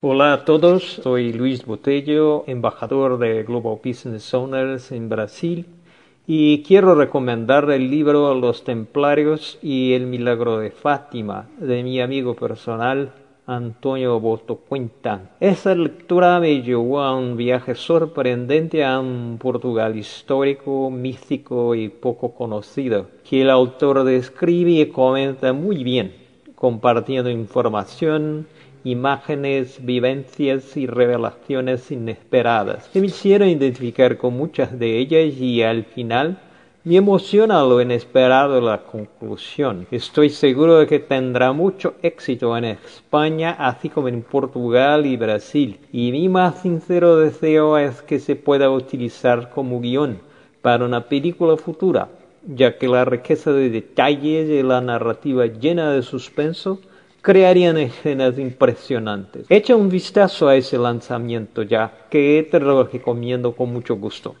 Hola a todos, soy Luis Botello, embajador de Global Business Owners en Brasil y quiero recomendar el libro Los Templarios y el Milagro de Fátima de mi amigo personal Antonio Boto Cuenta. Esa lectura me llevó a un viaje sorprendente a un Portugal histórico, místico y poco conocido, que el autor describe y comenta muy bien, compartiendo información, imágenes, vivencias y revelaciones inesperadas que me hicieron identificar con muchas de ellas y al final me emociona lo inesperado la conclusión. Estoy seguro de que tendrá mucho éxito en España, así como en Portugal y Brasil. Y mi más sincero deseo es que se pueda utilizar como guion para una película futura, ya que la riqueza de detalles y la narrativa llena de suspenso crearían escenas impresionantes. Echa un vistazo a ese lanzamiento ya, que te lo recomiendo con mucho gusto.